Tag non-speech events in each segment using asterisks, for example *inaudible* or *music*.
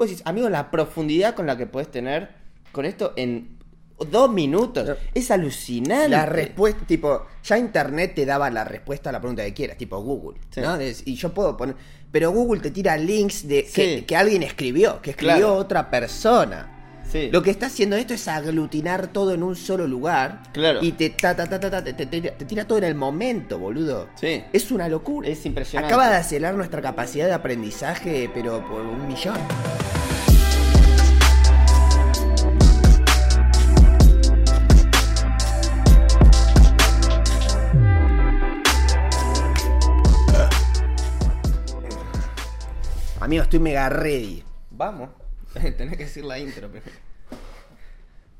Vos decís, amigo, la profundidad con la que podés tener con esto en dos minutos. No. Es alucinante. La respuesta, tipo, ya internet te daba la respuesta a la pregunta que quieras, tipo Google, Sí. ¿no? Es- y yo puedo poner, pero Google te tira links de Sí. que, que alguien escribió, que escribió Claro. otra persona. Sí. Lo que está haciendo esto es aglutinar todo en un solo lugar. Claro. Y te, ta, ta, ta, ta, ta, te, te- te- te tira todo en el momento, boludo. Sí. Es una locura. Es impresionante. Acaba de acelerar nuestra capacidad de aprendizaje, pero por un millón. Amigo, estoy mega ready. Vamos. *laughs* Tenés que decir la intro. pero-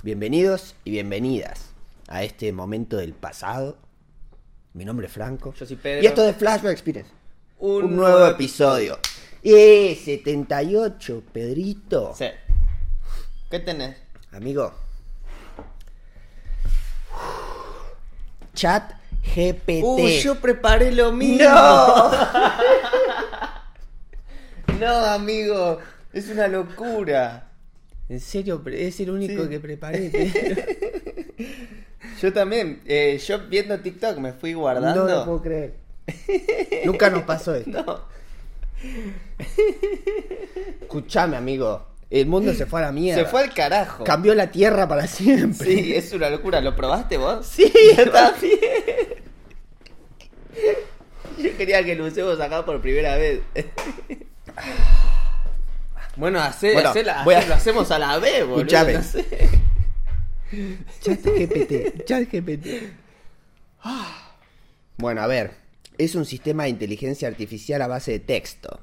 Bienvenidos y bienvenidas a este momento del pasado. Mi nombre es Franco. Yo soy Pedro. Y esto es Flashback Experience. Un Un, nuevo nuevo episodio. ¡Eh! 78, Pedrito. Sí. ¿Qué tenés? Amigo. Chat GPT. Uh, yo preparé lo mismo. ¡No! *laughs* No, amigo. Es una locura. En serio, es el único Sí. que preparé. *laughs* Yo también. eh, yo viendo TikTok me fui guardando. No lo puedo creer. Nunca nos pasó esto. *laughs* No. Escuchame, amigo. El mundo se fue a la mierda. Se fue al carajo. Cambió la tierra para siempre. Sí, es una locura. ¿Lo probaste vos? *laughs* Sí, Yo también. Yo quería que lo usemos acá por primera vez. Bueno, Bueno, a- lo hacemos a la vez, boludo. Escuchame. no sé. Chat GPT. *laughs* Chat GPT. Bueno, a ver. Es un sistema de inteligencia artificial a base de texto.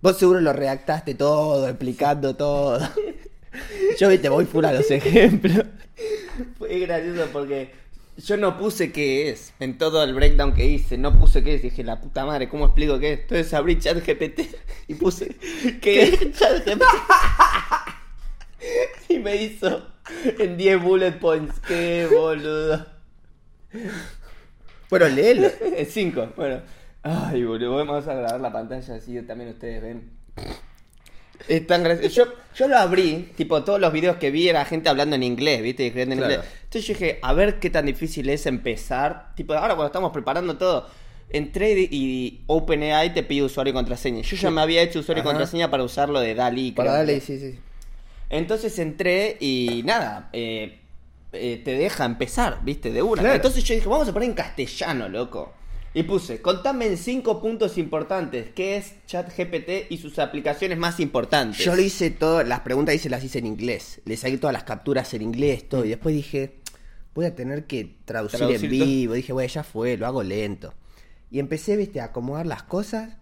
Vos seguro lo redactaste todo, explicando todo. *laughs* Yo te voy full a los ejemplos. Fue gracioso porque yo no puse qué es en todo el breakdown que hice. No puse qué es. Dije, la puta madre, ¿cómo explico qué es? Entonces abrí chat GPT y puse *laughs* qué es chat GPT. *laughs* Y me hizo en 10 bullet points. Qué boludo. Bueno, léelo. *laughs* En 5. Bueno. Ay, boludo. Vamos a grabar la pantalla así también ustedes ven. *laughs* Es tan gracioso. Yo, yo lo abrí, tipo, todos los videos que vi era gente hablando en inglés, ¿viste? Y en Claro. inglés. Entonces yo dije, a ver qué tan difícil es empezar. Tipo, ahora cuando estamos preparando todo, entré y, y OpenAI te pide usuario y contraseña. Yo ya me había hecho usuario Ajá. y contraseña para usarlo de DALI. Para que. sí, sí. Entonces entré y nada, eh, eh, te deja empezar, viste, de una. Claro. Entonces yo dije, vamos a poner en castellano, loco. Y puse, contame en cinco puntos importantes qué es ChatGPT y sus aplicaciones más importantes. Yo lo hice todo, las preguntas hice las hice en inglés. Le saqué todas las capturas en inglés, todo. Y después dije, voy a tener que traducir, Traducir en todo. vivo. Dije, bueno, ya fue, lo hago lento. Y empecé, viste, a acomodar las cosas.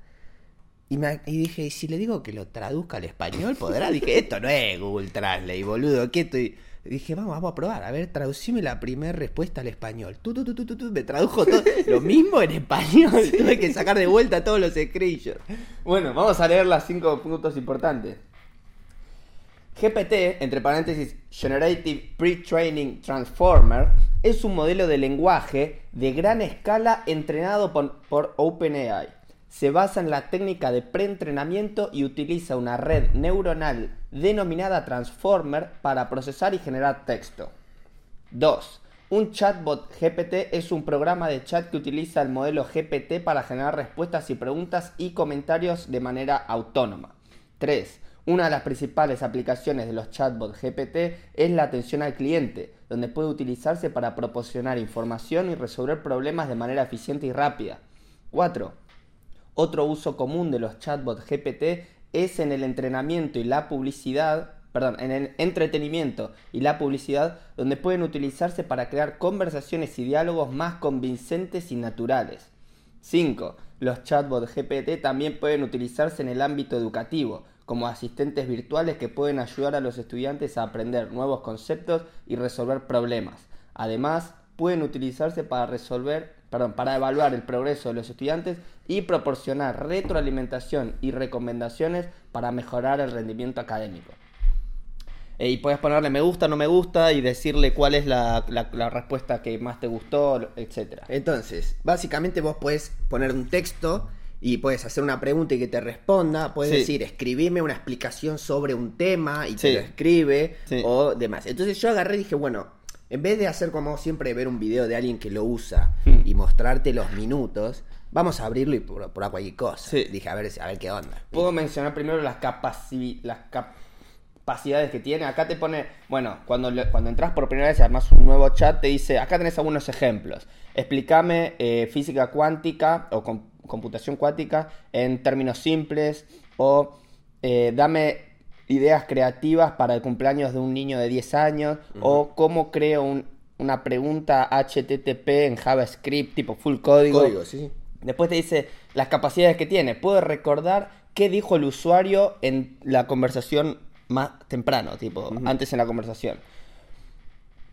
Y, me- y dije, ¿y si le digo que lo traduzca al español, podrá? Dije, esto no es Google Translate, boludo. ¿Qué estoy? Dije, vamos, vamos a probar. A ver, traducime la primera respuesta al español. Tu, tu, tu, tu, tu. Me tradujo todo. *laughs* Lo mismo en español. Tuve que sacar de vuelta todos los screenshots. Bueno, vamos a leer las cinco puntos importantes. GPT, entre paréntesis, Generative Pre-Training Transformer, es un modelo de lenguaje de gran escala entrenado por, por OpenAI. Se basa en la técnica de preentrenamiento y utiliza una red neuronal denominada Transformer para procesar y generar texto. 2. Un chatbot GPT es un programa de chat que utiliza el modelo GPT para generar respuestas y preguntas y comentarios de manera autónoma. 3. Una de las principales aplicaciones de los chatbots GPT es la atención al cliente, donde puede utilizarse para proporcionar información y resolver problemas de manera eficiente y rápida. 4. Otro uso común de los chatbots GPT es en el entrenamiento y la publicidad, perdón, en el entretenimiento y la publicidad, donde pueden utilizarse para crear conversaciones y diálogos más convincentes y naturales. 5. Los chatbots GPT también pueden utilizarse en el ámbito educativo, como asistentes virtuales que pueden ayudar a los estudiantes a aprender nuevos conceptos y resolver problemas. Además, pueden utilizarse para resolver, perdón, para evaluar el progreso de los estudiantes y proporcionar retroalimentación y recomendaciones para mejorar el rendimiento académico. Eh, y puedes ponerle me gusta, no me gusta y decirle cuál es la, la- la respuesta que más te gustó, etc. Entonces, básicamente vos podés poner un texto y puedes hacer una pregunta y que te responda, puedes Sí. decir, escribime una explicación sobre un tema y Sí. te lo escribe Sí. o demás. Entonces yo agarré y dije, bueno, en vez de hacer como siempre ver un video de alguien que lo usa Hmm. y mostrarte los minutos, vamos a abrirlo y por, por cualquier cosa. Sí. Dije, a ver, a ver qué onda. Puedo mencionar primero las, capaci- las capacidades que tiene. Acá te pone, bueno, cuando, cuando entras por primera vez y armas un nuevo chat, te dice, acá tenés algunos ejemplos. Explícame eh, física cuántica o com- computación cuántica en términos simples o eh, dame ideas creativas para el cumpleaños de un niño de 10 años o cómo creo un- una pregunta HTTP en JavaScript tipo full código. Código, sí, sí. Después te dice las capacidades que tiene. Puede recordar qué dijo el usuario en la conversación más temprano, tipo, antes en la conversación.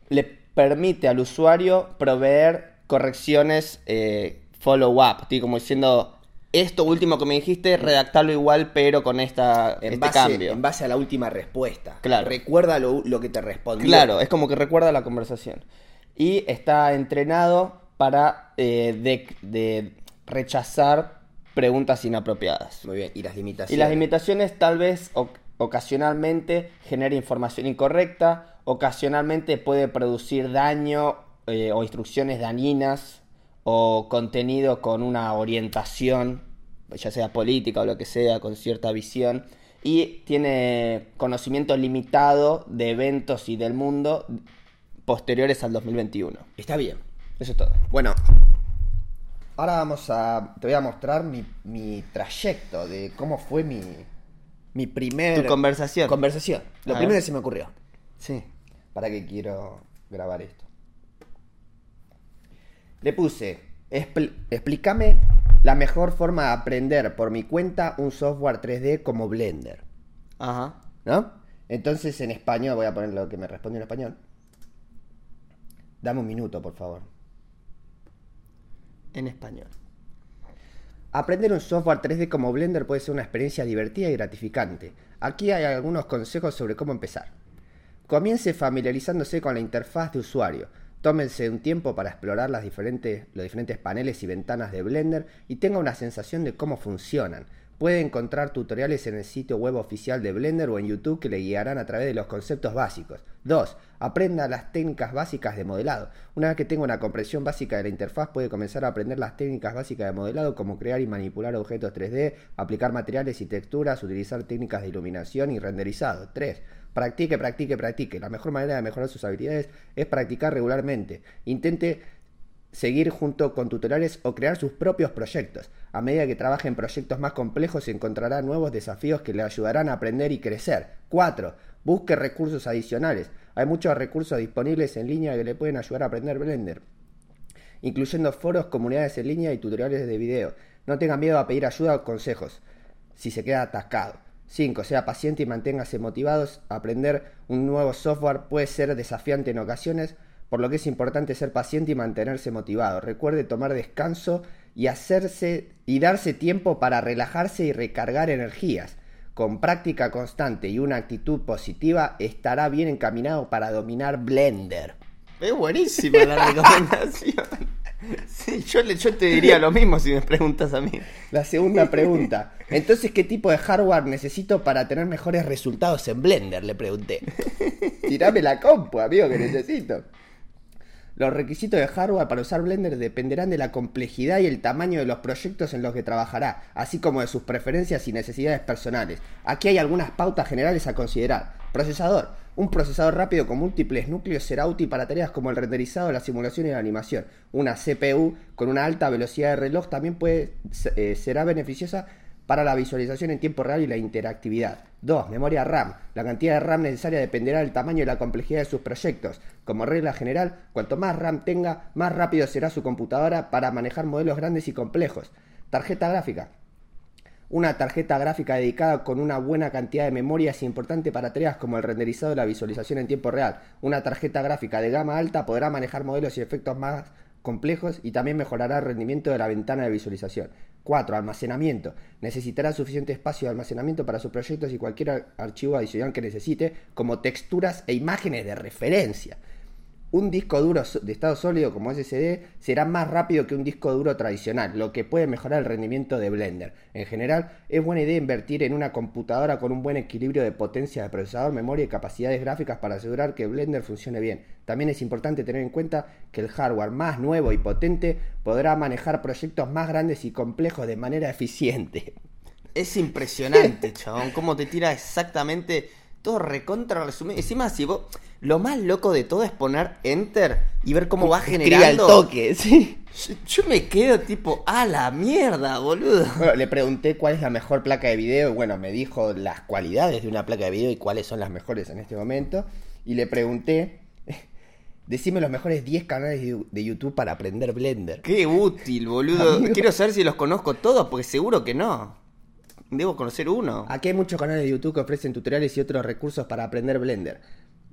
Le permite al usuario proveer correcciones eh, follow-up, como diciendo, esto último que me dijiste, redactarlo igual, pero con esta, En, este base, cambio. en base a la última respuesta. Claro. Recuerda lo, lo que te respondió. Claro, es como que recuerda la conversación. Y está entrenado para eh, de, de rechazar preguntas inapropiadas. Muy bien. Y las limitaciones. Y las limitaciones tal vez ocasionalmente genera información incorrecta, ocasionalmente puede producir daño eh, o instrucciones dañinas o contenido con una orientación, ya sea política o lo que sea, con cierta visión. Y tiene conocimiento limitado de eventos y del mundo posteriores al 2021. Está bien. Eso es todo. Bueno, ahora vamos a. Te voy a mostrar mi, mi trayecto de cómo fue mi. Mi primer. Tu conversación. Conversación. Lo A primero ver. que se me ocurrió. Sí. ¿Para qué quiero grabar esto? Le puse. "Expl- explícame la mejor forma de aprender por mi cuenta un software 3D como Blender. Ajá. ¿No? Entonces en español, voy a poner lo que me respondió en español. Dame un minuto, por favor. En español. Aprender un software 3D como Blender puede ser una experiencia divertida y gratificante. Aquí hay algunos consejos sobre cómo empezar. Comience familiarizándose con la interfaz de usuario. Tómense un tiempo para explorar los diferentes paneles y ventanas de Blender y tenga una sensación de cómo funcionan. Puede encontrar tutoriales en el sitio web oficial de Blender o en YouTube que le guiarán a través de los conceptos básicos. 2. Aprenda las técnicas básicas de modelado. Una vez que tenga una comprensión básica de la interfaz, puede comenzar a aprender las técnicas básicas de modelado como crear y manipular objetos 3D, aplicar materiales y texturas, utilizar técnicas de iluminación y renderizado. 3. Practique, practique, practique. La mejor manera de mejorar sus habilidades es practicar regularmente. Intente seguir junto con tutoriales o crear sus propios proyectos. A medida que trabaje en proyectos más complejos encontrará nuevos desafíos que le ayudarán a aprender y crecer. 4. Busque recursos adicionales. Hay muchos recursos disponibles en línea que le pueden ayudar a aprender Blender, incluyendo foros, comunidades en línea y tutoriales de video. No tenga miedo a pedir ayuda o consejos si se queda atascado. 5. Sea paciente y manténgase motivados. Aprender un nuevo software puede ser desafiante en ocasiones, por lo que es importante ser paciente y mantenerse motivado. Recuerde tomar descanso y hacerse y darse tiempo para relajarse y recargar energías. Con práctica constante y una actitud positiva estará bien encaminado para dominar Blender. Es buenísima la recomendación. *laughs* *laughs* Sí, yo, le- yo te diría lo mismo si me preguntas a mí. La segunda pregunta. Entonces, ¿qué tipo de hardware necesito para tener mejores resultados en Blender? Le pregunté. *laughs* Tirame la compu, amigo, que necesito. Los requisitos de hardware para usar Blender dependerán de la complejidad y el tamaño de los proyectos en los que trabajará, así como de sus preferencias y necesidades personales. Aquí hay algunas pautas generales a considerar. Procesador. Un procesador rápido con múltiples núcleos será útil para tareas como el renderizado, la simulación y la animación. Una CPU con una alta velocidad de reloj también puede, eh, será beneficiosa para la visualización en tiempo real y la interactividad. 2. Memoria RAM. La cantidad de RAM necesaria dependerá del tamaño y la complejidad de sus proyectos. Como regla general, cuanto más RAM tenga, más rápido será su computadora para manejar modelos grandes y complejos. Tarjeta gráfica. Una tarjeta gráfica dedicada con una buena cantidad de memoria es importante para tareas como el renderizado y la visualización en tiempo real. Una tarjeta gráfica de gama alta podrá manejar modelos y efectos más complejos y también mejorará el rendimiento de la ventana de visualización. 4. Almacenamiento. Necesitará suficiente espacio de almacenamiento para sus proyectos y cualquier ar- archivo adicional que necesite, como texturas e imágenes de referencia. Un disco duro de estado sólido como SSD será más rápido que un disco duro tradicional, lo que puede mejorar el rendimiento de Blender. En general, es buena idea invertir en una computadora con un buen equilibrio de potencia de procesador, memoria y capacidades gráficas para asegurar que Blender funcione bien. También es importante tener en cuenta que el hardware más nuevo y potente podrá manejar proyectos más grandes y complejos de manera eficiente. Es impresionante, *laughs* chabón, cómo te tira exactamente todo recontra resumido. Encima, si vos. Lo más loco de todo es poner enter y ver cómo va Escribe al generando. toque, *laughs* sí. Yo, yo me quedo tipo, a la mierda, boludo. Bueno, le pregunté cuál es la mejor placa de video y bueno, me dijo las cualidades de una placa de video y cuáles son las mejores en este momento. Y le pregunté, *laughs* decime los mejores 10 canales de de YouTube para aprender Blender. Qué útil, boludo. Amigo. Quiero saber si los conozco todos, porque seguro que no. Debo conocer uno. Aquí hay muchos canales de YouTube que ofrecen tutoriales y otros recursos para aprender Blender.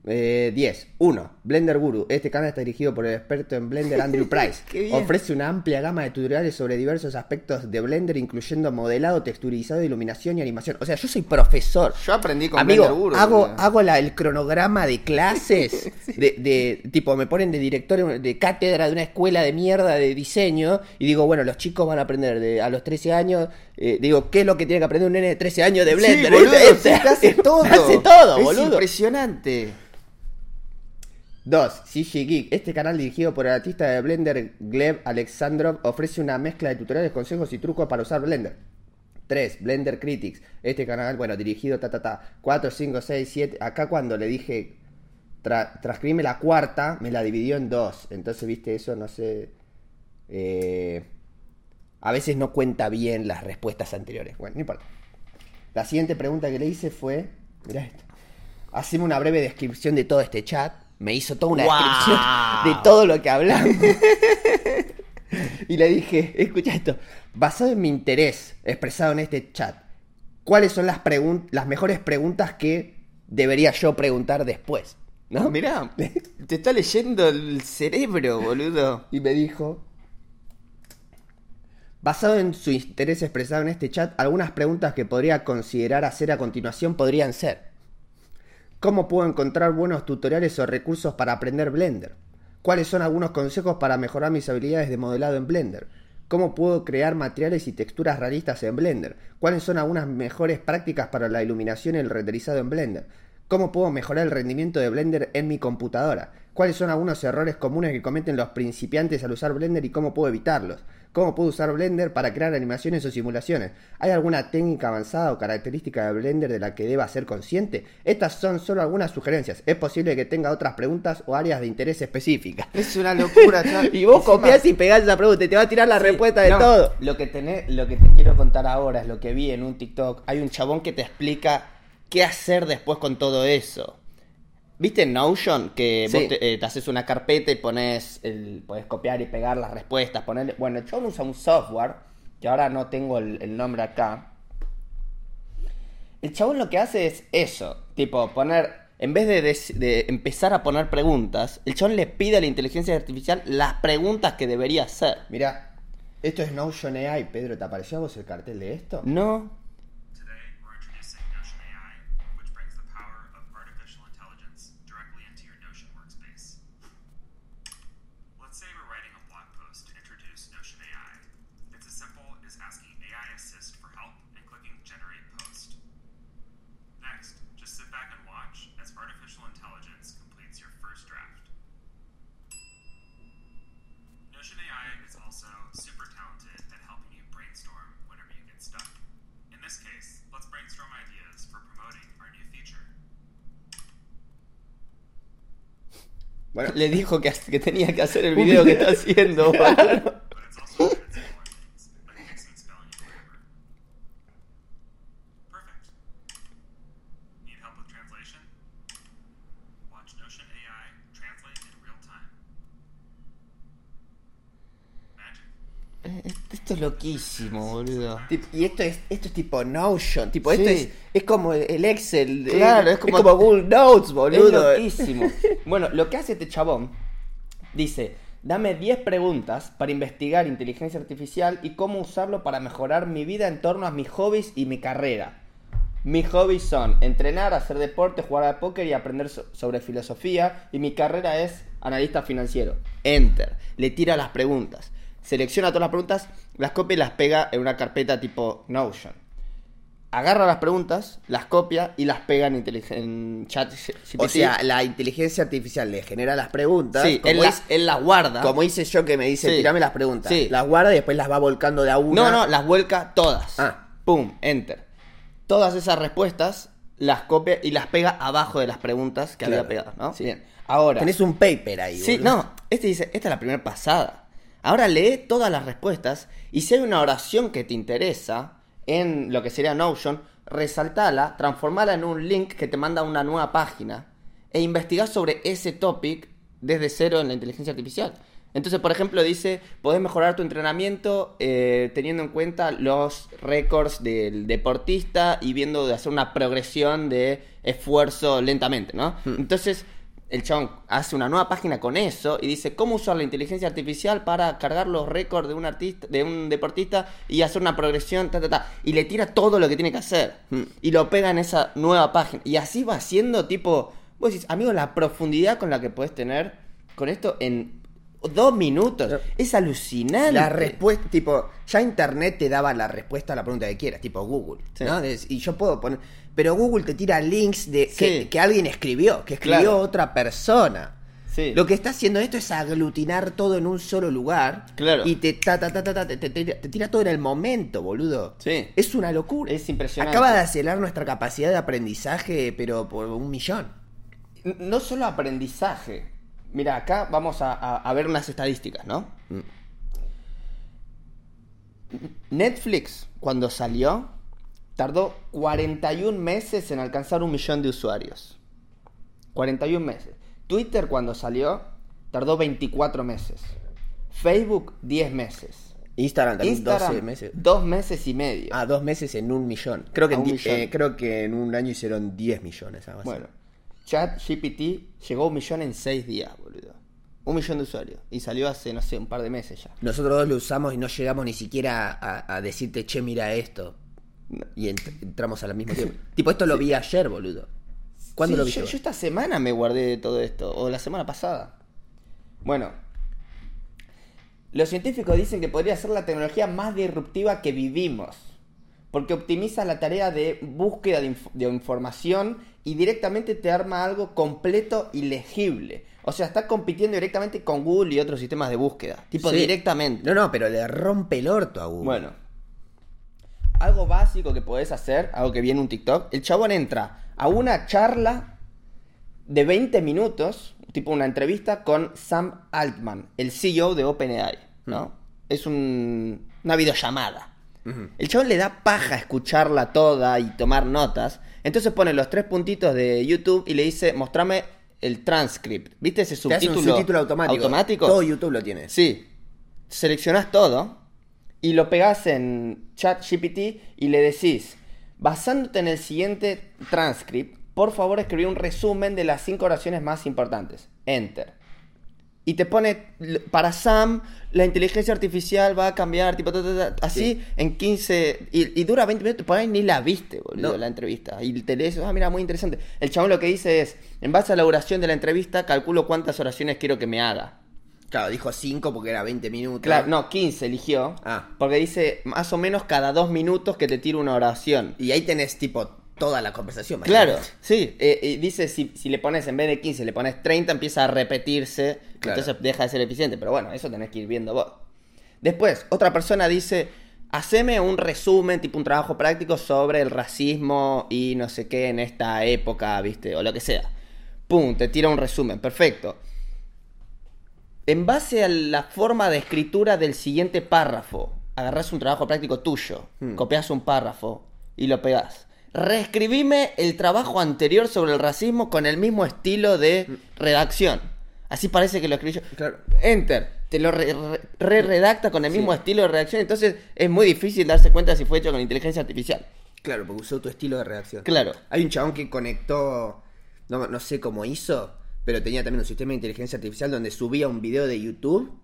Eh, 10. 1. Blender Guru. Este canal está dirigido por el experto en Blender *laughs* Andrew Price. Ofrece una amplia gama de tutoriales sobre diversos aspectos de Blender, incluyendo modelado, texturizado, iluminación y animación. O sea, yo soy profesor. Yo aprendí con Amigo, Blender Guru, hago, hago la- el cronograma de clases, *laughs* de, de- tipo, me ponen de director de cátedra de una escuela de mierda de diseño y digo, bueno, los chicos van a aprender de, a los 13 años, eh, digo, ¿qué es lo que tiene que aprender un nene de 13 años de Blender? Sí, boludo, sí, te hace todo. hace todo, es boludo. impresionante. 2. CG Geek. Este canal dirigido por el artista de Blender Gleb Alexandrov ofrece una mezcla de tutoriales, consejos y trucos para usar Blender. 3. Blender Critics. Este canal, bueno, dirigido ta ta ta. 4, 5, 6, 7. Acá cuando le dije tra la cuarta, me la dividió en dos. Entonces, viste, eso no sé. Eh, a veces no cuenta bien las respuestas anteriores. Bueno, no importa. La siguiente pregunta que le hice fue: Mirá esto. Haceme una breve descripción de todo este chat. Me hizo toda una descripción de todo lo que hablamos. *laughs* y le dije, escucha esto, basado en mi interés expresado en este chat, ¿cuáles son las, las mejores preguntas que debería yo preguntar después? ¿No? Mirá, *laughs* te está leyendo el cerebro, boludo. Y me dijo, basado en su interés expresado en este chat, algunas preguntas que podría considerar hacer a continuación podrían ser, ¿cómo puedo encontrar buenos tutoriales o recursos para aprender Blender? ¿Cuáles son algunos consejos para mejorar mis habilidades de modelado en Blender? ¿Cómo puedo crear materiales y texturas realistas en Blender? ¿Cuáles son algunas mejores prácticas para la iluminación y el renderizado en Blender? ¿Cómo puedo mejorar el rendimiento de Blender en mi computadora? ¿Cuáles son algunos errores comunes que cometen los principiantes al usar Blender y cómo puedo evitarlos? ¿Cómo puedo usar Blender para crear animaciones o simulaciones? ¿Hay alguna técnica avanzada o característica de Blender de la que deba ser consciente? Estas son solo algunas sugerencias. Es posible que tenga otras preguntas o áreas de interés específicas. Es una locura, *laughs* chaval. Y vos copias y pegás esa pregunta y te va a tirar la Sí, respuesta de no, todo. Lo que, tenés, lo que te quiero contar ahora es lo que vi en un TikTok. Hay un chabón que te explica qué hacer después con todo eso. ¿Viste Notion? Que Sí. vos te, eh, te haces una carpeta y pones el, podés copiar y pegar las respuestas. Ponerle, bueno, el chabón usa un software, que ahora no tengo el, el nombre acá. El chabón lo que hace es eso, tipo poner, en vez de, de empezar a poner preguntas, el chabón le pide a la inteligencia artificial las preguntas que debería hacer. Mirá, esto es Notion AI. Pedro, ¿te apareció a vos el cartel de esto? No, artificial intelligence completes your first draft. Notion AI is also super talented at helping you brainstorm whenever you get stuck. In this case, let's brainstorm ideas for promoting our new feature. Bueno, le dijo que, que tenía que hacer el video que está haciendo. *laughs* boludo. Loquísimo, boludo. Y esto es, esto es tipo Notion, tipo, esto es, es como el Excel, eh, Claro, es como- Google Notes, boludo. Es loquísimo. bueno, lo que hace este chabón, dice, dame 10 preguntas para investigar inteligencia artificial y cómo usarlo para mejorar mi vida en torno a mis hobbies y mi carrera. Mis hobbies son entrenar, hacer deporte, jugar al póker y aprender so- sobre filosofía. Y mi carrera es analista financiero. Enter. Le tira las preguntas. Selecciona todas las preguntas, las copia y las pega en una carpeta tipo Notion. Agarra las preguntas, las copia y las pega en, en chat GPT. O sea, la inteligencia artificial le genera las preguntas. sí, como, él, la- es- él las guarda. como hice yo que me dice, Sí. tirame las preguntas. Sí. Las guarda y después las va volcando de a una. No, no, las vuelca todas. Ah. Pum, enter. Todas esas respuestas las copia y las pega abajo de las preguntas que Claro. había pegado, ¿no? Sí. Bien. Ahora. Tenés un paper ahí. Sí, boludo. no, este dice, esta es la primera pasada. Ahora lee todas las respuestas y si hay una oración que te interesa en lo que sería Notion, resaltala, transformala en un link que te manda a una nueva página e investigá sobre ese topic desde cero en la inteligencia artificial. Entonces, por ejemplo, dice, podés mejorar tu entrenamiento eh, teniendo en cuenta los récords del deportista y viendo de hacer una progresión de esfuerzo lentamente, ¿no? Entonces, el chabón hace una nueva página con eso y dice cómo usar la inteligencia artificial para cargar los récords de un artista, de un deportista y hacer una progresión, ta, ta, ta. Y le tira todo lo que tiene que hacer. Hmm. Y lo pega en esa nueva página. Y así va siendo tipo. Vos decís, amigo, la profundidad con la que podés tener con esto en dos minutos. Es alucinante. La respuesta, tipo, ya internet te daba la respuesta a la pregunta que quieras, tipo Google, Sí. ¿no? Es- Y yo puedo poner, pero Google te tira links de que, Sí. que alguien escribió, que escribió Claro. otra persona. Sí. Lo que está haciendo esto es aglutinar todo en un solo lugar. Claro. Y te, ta, ta, ta, ta, ta, te, te- te- te tira todo en el momento, boludo. Sí. Es una locura. Es impresionante. Acaba de acelerar nuestra capacidad de aprendizaje, pero por un millón. No solo aprendizaje. Mira, acá vamos a, a- a ver unas estadísticas, ¿no? Netflix, cuando salió, tardó 41 meses en alcanzar un millón de usuarios. 41 meses. Twitter, cuando salió, tardó 24 meses. Facebook, 10 meses. Instagram también Instagram, 12 meses. dos meses y medio. Ah, dos meses en un millón. Creo que, en millón. eh, creo que en un año hicieron 10 millones. algo. Bueno, ChatGPT llegó a un millón en 6 días, boludo. Un millón de usuarios. Y salió hace, no sé, un par de meses ya. Nosotros dos lo usamos y no llegamos ni siquiera a, a decirte, che, mira esto. Y ent- entramos al mismo tiempo. tipo, esto lo vi ayer, boludo. ¿Cuándo Sí, lo vi yo, yo? yo esta semana me guardé de todo esto, o la semana pasada. Bueno, los científicos dicen que podría ser la tecnología más disruptiva que vivimos, porque optimiza la tarea de búsqueda de, inf- de información y directamente te arma algo completo y legible. O sea, está compitiendo directamente con Google y otros sistemas de búsqueda. Tipo, Sí. directamente. No, no, pero le rompe el orto a Google. Bueno, algo básico que podés hacer, algo que viene un TikTok, el chabón entra a una charla de 20 minutos, tipo una entrevista con Sam Altman, el CEO de OpenAI, ¿no? Es un- una videollamada. El chabón le da paja escucharla toda y tomar notas. Entonces pone los tres puntitos de YouTube y le dice, mostrame el transcript. ¿Viste ese Te hace subtítulo? un subtítulo automático. automático? Todo YouTube lo tiene. Sí. Seleccionás todo y lo pegás en ChatGPT y le decís, basándote en el siguiente transcript, por favor escribí un resumen de las cinco oraciones más importantes. Enter. Y te pone, para Sam, la inteligencia artificial va a cambiar, tipo, ta, ta, ta, así, Sí. en 15, y, y dura 20 minutos, por ahí ni la viste, boludo, No. la entrevista. Y te lees, ah, mira, muy interesante. El chabón lo que dice es, en base a la duración de la entrevista, calculo cuántas oraciones quiero que me haga. Claro, dijo 5 porque era 20 minutos. Claro, no, 15 eligió. Ah. Porque dice más o menos cada dos minutos que te tiro una oración. Y ahí tenés, tipo, toda la conversación. Claro, imagínate. sí. eh, y dice si, si le pones en vez de 15, le pones 30, empieza a repetirse. Claro. Entonces deja de ser eficiente. Pero bueno, eso tenés que ir viendo vos. Después, otra persona dice. Haceme un resumen, tipo un trabajo práctico sobre el racismo y no sé qué en esta época, ¿viste? O lo que sea. Pum, te tira un resumen, perfecto. En base a la forma de escritura del siguiente párrafo, agarrás un trabajo práctico tuyo, Hmm. copias un párrafo y lo pegás. Reescribime el trabajo anterior sobre el racismo con el mismo estilo de redacción. Así parece que lo escribí yo. Claro. Enter. Te lo re- re- re-redacta con el mismo estilo de redacción. Entonces es muy difícil darse cuenta si fue hecho con inteligencia artificial. Claro, porque usó tu estilo de redacción. Claro. Hay un chabón que conectó, no, no sé cómo hizo, pero tenía también un sistema de inteligencia artificial donde subía un video de YouTube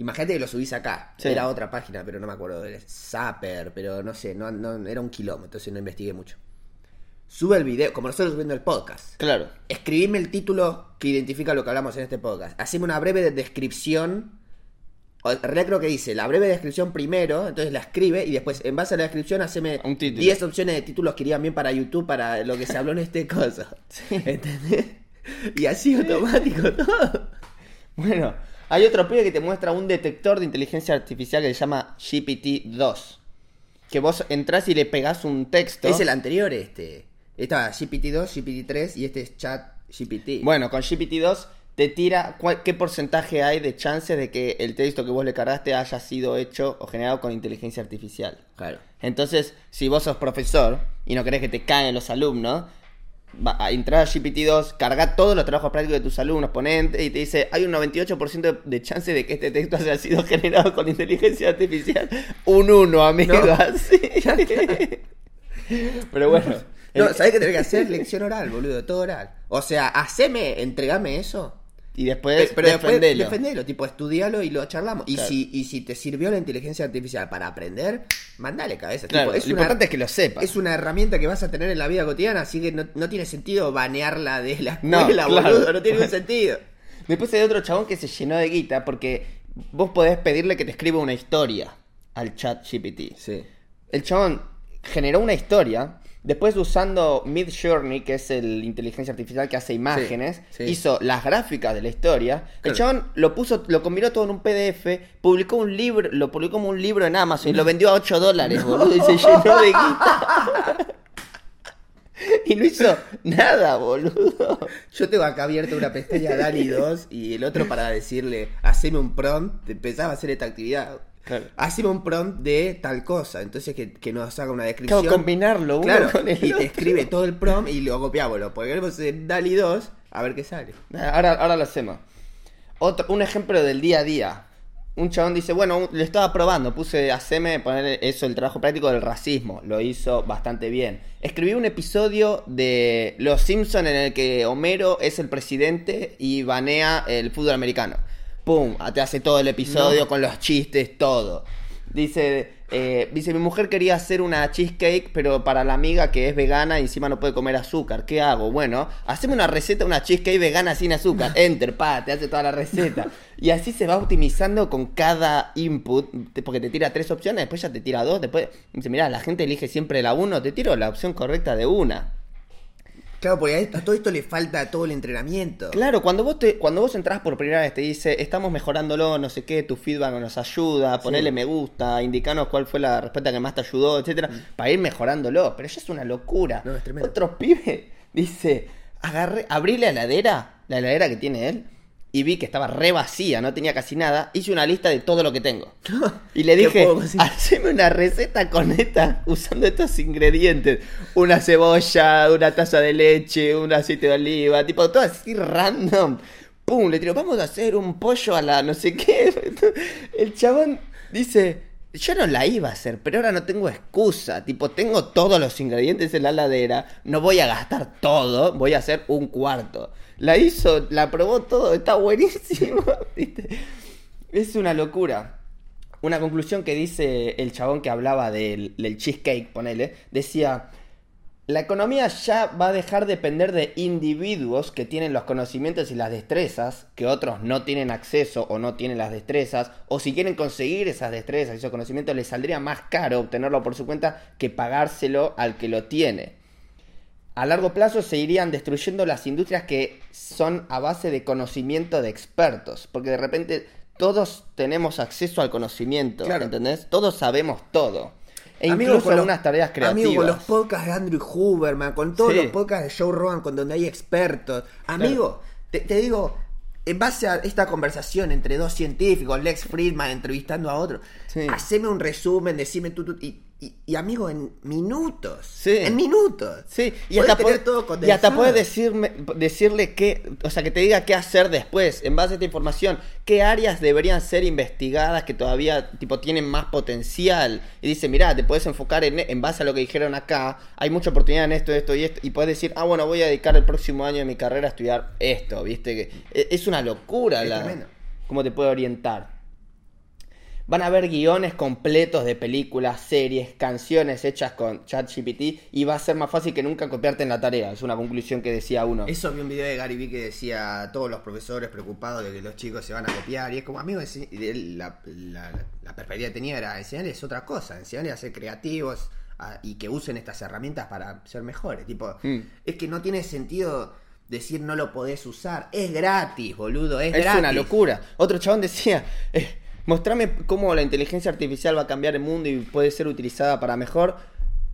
Imagínate que lo subís acá. Sí. Era otra página, pero no me acuerdo. Era Zapper, pero no sé, no, no, era un kilómetro, entonces no investigué mucho. Sube el video, como nosotros subiendo el podcast. Claro. Escribime el título que identifica lo que hablamos en este podcast. Haceme una breve descripción. O, realidad creo que dice la breve descripción primero, entonces la escribe y después en base a la descripción haceme Un título. 10 opciones de títulos que irían bien para YouTube para lo que se habló en este cosa. *laughs* ¿Entendés? Y así automático todo. Bueno, hay otro pibe que te muestra un detector de inteligencia artificial que se llama GPT-2. Que vos entras y le pegás un texto. Es el anterior este. Estaba GPT-2, GPT-3 y este es Chat GPT. Bueno, con GPT-2 te tira cuál- qué porcentaje hay de chances de que el texto que vos le cargaste haya sido hecho o generado con inteligencia artificial. Claro. Entonces, si vos sos profesor y no querés que te caigan los alumnos, entrar a GPT-2, carga todos los trabajos prácticos de tus alumnos, ponente y te dice, hay un 98% de, chance de que este texto haya sido *laughs* generado con inteligencia artificial. Un 1, amigo. No. así. *laughs* Pero bueno. No, ¿sabés qué tenés que hacer? Lección oral, boludo, todo oral. O sea, haceme, entregame eso. Y después, Pero, después defendelo. defendelo, tipo, estudialo y lo charlamos. Y, si, y si te sirvió la inteligencia artificial para aprender, mandale cabeza. Claro, Tipo, es lo una- importante es que lo sepas. Es una herramienta que vas a tener en la vida cotidiana, así que no, no tiene sentido banearla de la No, escuela, claro. boludo. No tiene ningún *laughs* sentido. Después hay otro chabón que se llenó de guita porque vos podés pedirle que te escriba una historia al chat GPT. Sí. El chabón generó una historia, después usando Mid Journey, que es el inteligencia artificial que hace imágenes, sí. hizo las gráficas de la historia. El chabón lo puso, lo combinó todo en un PDF, publicó un libro, lo publicó como un libro en Amazon y lo vendió a 8 dólares, boludo, y se *laughs* llenó de guita. Y no hizo nada, boludo. Yo tengo acá abierta una pestaña Dali 2 y el otro para decirle, haceme un prompt, empezaba a hacer esta actividad. Claro. Haceme un prompt de tal cosa, entonces que, que nos haga una descripción. Claro, combinarlo uno Claro, con el y te escribe todo el prompt y lo copiamos, lo ponemos en Dali 2 a ver qué sale. Ahora, ahora lo hacemos. Otro, un ejemplo del día a día. Un chabón dice, bueno, lo estaba probando, puse haceme poner eso, el trabajo práctico del racismo. Lo hizo bastante bien. Escribí un episodio de Los Simpson en el que Homero es el presidente y banea el fútbol americano. Pum, te hace todo el episodio con los chistes, todo. Dice, eh, dice, mi mujer quería hacer una cheesecake, pero para la amiga que es vegana y encima no puede comer azúcar. ¿Qué hago? Bueno, haceme una receta, una cheesecake vegana sin azúcar. *laughs* Enter, pa, te hace toda la receta. Y así se va optimizando con cada input, porque te tira tres opciones, después ya te tira dos, después dice, mira, la gente elige siempre la uno, te tiro la opción correcta de una. Claro, porque a, todo esto le falta todo el entrenamiento. Claro, cuando vos te, cuando vos entras por primera vez te dice, estamos mejorándolo, no sé qué, tu feedback nos ayuda, ponele me gusta, indicanos cuál fue la respuesta que más te ayudó, etcétera, para ir mejorándolo. Pero ya es una locura. Mm. No, es tremendo. Otro pibe dice, agarré, abrí la heladera, la heladera que tiene él, y vi que estaba re vacía, no tenía casi nada, hice una lista de todo lo que tengo. *laughs* Y le ¿Qué dije, haceme una receta con esta, usando estos ingredientes. Una cebolla, una taza de leche, un aceite de oliva, tipo todo así random. Pum, le tiro, vamos a hacer un pollo a la no sé qué. *laughs* El chabón dice, yo no la iba a hacer, pero ahora no tengo excusa. Tipo, tengo todos los ingredientes en la heladera, no voy a gastar todo, voy a hacer un cuarto. La hizo, la probó todo, está buenísimo. *laughs* ¿viste? Es una locura. Una conclusión que dice el chabón que hablaba del, cheesecake, ponele, decía, la economía ya va a dejar de depender de individuos que tienen los conocimientos y las destrezas, que otros no tienen acceso o no tienen las destrezas, o si quieren conseguir esas destrezas y esos conocimientos les saldría más caro obtenerlo por su cuenta que pagárselo al que lo tiene. A largo plazo se irían destruyendo las industrias que son a base de conocimiento de expertos, porque de repente todos tenemos acceso al conocimiento, Claro. ¿entendés? Todos sabemos todo. E Amigo, incluso los- algunas tareas creativas. Amigo, con los podcasts de Andrew Huberman, con todos Sí. los podcasts de Joe Rogan, con donde hay expertos. Amigo, te, te digo, en base a esta conversación entre dos científicos, Lex Friedman entrevistando a otro, Sí. haceme un resumen, decime tú, tú y, y- y, amigo, en minutos. Sí. En minutos. Sí, y hasta, puede- todo y condensado. hasta puedes decirme, decirle qué, o sea, que te diga qué hacer después, en base a esta información, qué áreas deberían ser investigadas que todavía, tipo, tienen más potencial. Y dice, mira, te puedes enfocar en, en base a lo que dijeron acá, hay mucha oportunidad en esto, esto y esto, y puedes decir, ah, bueno, voy a dedicar el próximo año de mi carrera a estudiar esto, ¿viste? que e- Es una locura Es la, cómo te puede orientar. Van a haber guiones completos de películas, series, canciones hechas con ChatGPT y va a ser más fácil que nunca copiarte en la tarea. Es una conclusión que decía uno. Eso vi un video de Gary Vee que decía todos los profesores preocupados de que los chicos se van a copiar. Y es como, amigo, la, la- la perspectiva que tenía era enseñarles otra cosa, enseñarles a ser creativos a- y que usen estas herramientas para ser mejores. Tipo, Mm. es que no tiene sentido decir no lo podés usar. Es gratis, boludo, es, Es gratis. una locura. Otro chabón decía, eh, mostrame cómo la inteligencia artificial va a cambiar el mundo y puede ser utilizada para mejor,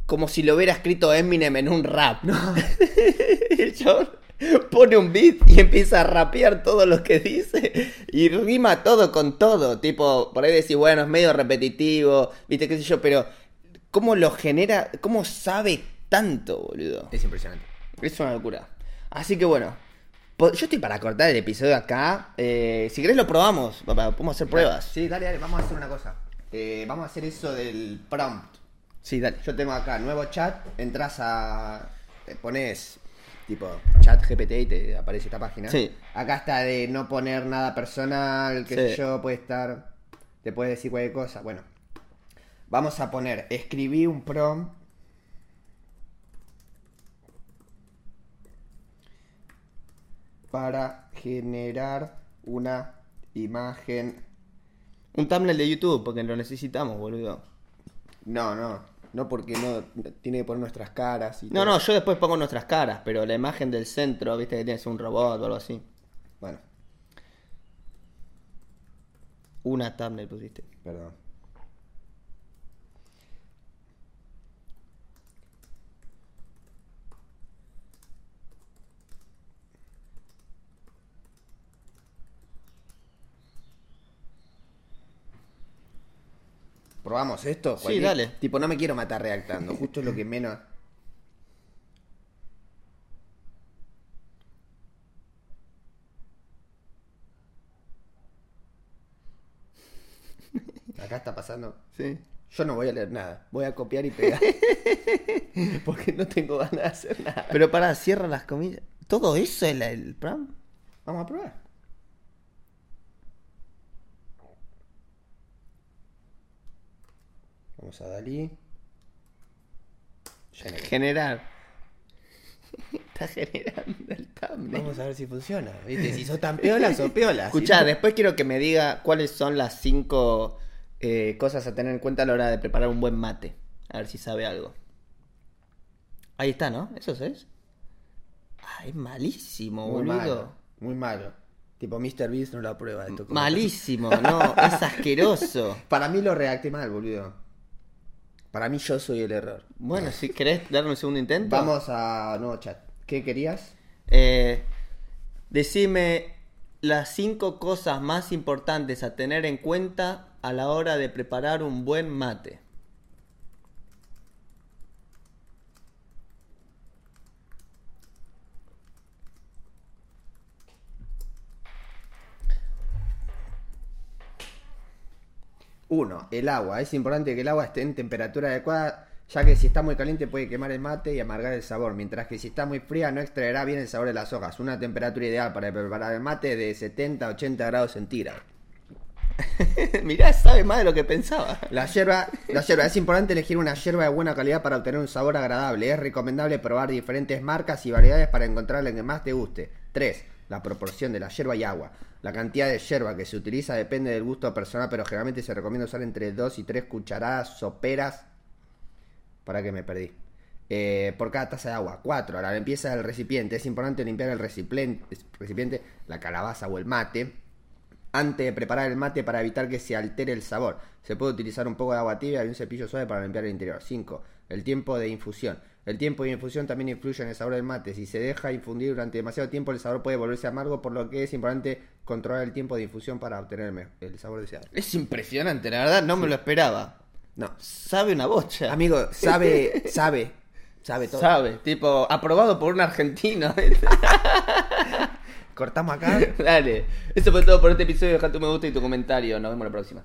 como si lo hubiera escrito Eminem en un rap. *laughs* el chabón pone un beat y empieza a rapear todo lo que dice y rima todo con todo. Tipo, por ahí decís, bueno, es medio repetitivo, viste qué sé yo, pero ¿cómo lo genera? ¿Cómo sabe tanto, boludo? Es impresionante. Es una locura. Así que bueno, yo estoy para cortar el episodio acá. Eh, si querés lo probamos, podemos hacer pruebas. Sí, dale, dale, vamos a hacer una cosa. Eh, vamos a hacer eso del prompt. Sí, dale. Yo tengo acá nuevo chat, entras a. Te pones tipo chat GPT y te aparece esta página. Sí. Acá está de no poner nada personal, qué sé yo, puede estar. Te puede decir cualquier cosa. Bueno, vamos a poner, escribí un prompt. Para generar una imagen. Un thumbnail de YouTube, porque lo necesitamos, boludo. No, no, no porque no tiene que poner nuestras caras y No, todo. no, yo después pongo nuestras caras, pero la imagen del centro, viste que tienes un robot o algo así. Bueno, Una thumbnail pusiste. perdón. ¿Probamos esto? Sí, dale. Tipo, no me quiero matar reactando, justo es lo que menos... Acá está pasando... Sí. Yo no voy a leer nada, voy a copiar y pegar. *laughs* Porque no tengo ganas de hacer nada. Pero para, cierra las comillas. ¿Todo eso es la- el prompt? Vamos a probar. Vamos a Dalí. Generar. *laughs* Está generando el thumbnail. Vamos a ver si funciona. ¿Viste? Si sos tan piolas o piolas. Escuchá, después quiero que me diga cuáles son las cinco eh, cosas a tener en cuenta a la hora de preparar un buen mate. A ver si sabe algo. Ahí está, ¿no? ¿Eso es? Ah, es malísimo, Muy boludo. malo. Muy malo. Tipo, Mr. Beast no lo aprueba Malísimo, no, es asqueroso. *laughs* Para mí lo redacté mal, boludo. Para mí yo soy el error. Bueno, si querés darme un segundo intento. Vamos a nuevo chat. ¿Qué querías? Eh, decime las cinco cosas más importantes a tener en cuenta a la hora de preparar un buen mate. Uno, el agua. Es importante que el agua esté en temperatura adecuada, ya que si está muy caliente puede quemar el mate y amargar el sabor, mientras que si está muy fría no extraerá bien el sabor de las hojas. Una temperatura ideal para preparar el mate de 70 a 80 grados centígrados. *laughs* Mirá, sabe más de lo que pensaba. La yerba, la yerba, es importante elegir una yerba de buena calidad para obtener un sabor agradable. Es recomendable probar diferentes marcas y variedades para encontrar la que más te guste. 3. La proporción de la yerba y agua. La cantidad de yerba que se utiliza depende del gusto personal, pero generalmente se recomienda usar entre 2 y 3 cucharadas soperas. Para que me perdí. Eh, por cada taza de agua. 4. A la limpieza del recipiente. Es importante limpiar el recipiente, la calabaza o el mate antes de preparar el mate para evitar que se altere el sabor. Se puede utilizar un poco de agua tibia y un cepillo suave para limpiar el interior. 5. El tiempo de infusión. El tiempo de infusión también influye en el sabor del mate. Si se deja infundir durante demasiado tiempo, el sabor puede volverse amargo, por lo que es importante controlar el tiempo de infusión para obtener el, sabor deseado. Es impresionante, la verdad, no me lo esperaba. No. Sabe una bocha. Amigo, sabe, *laughs* sabe, sabe todo. Sabe, tipo, aprobado por un argentino. *laughs* Cortamos acá. *laughs* Dale. Eso fue todo por este episodio. Deja tu me gusta y tu comentario. Nos vemos la próxima.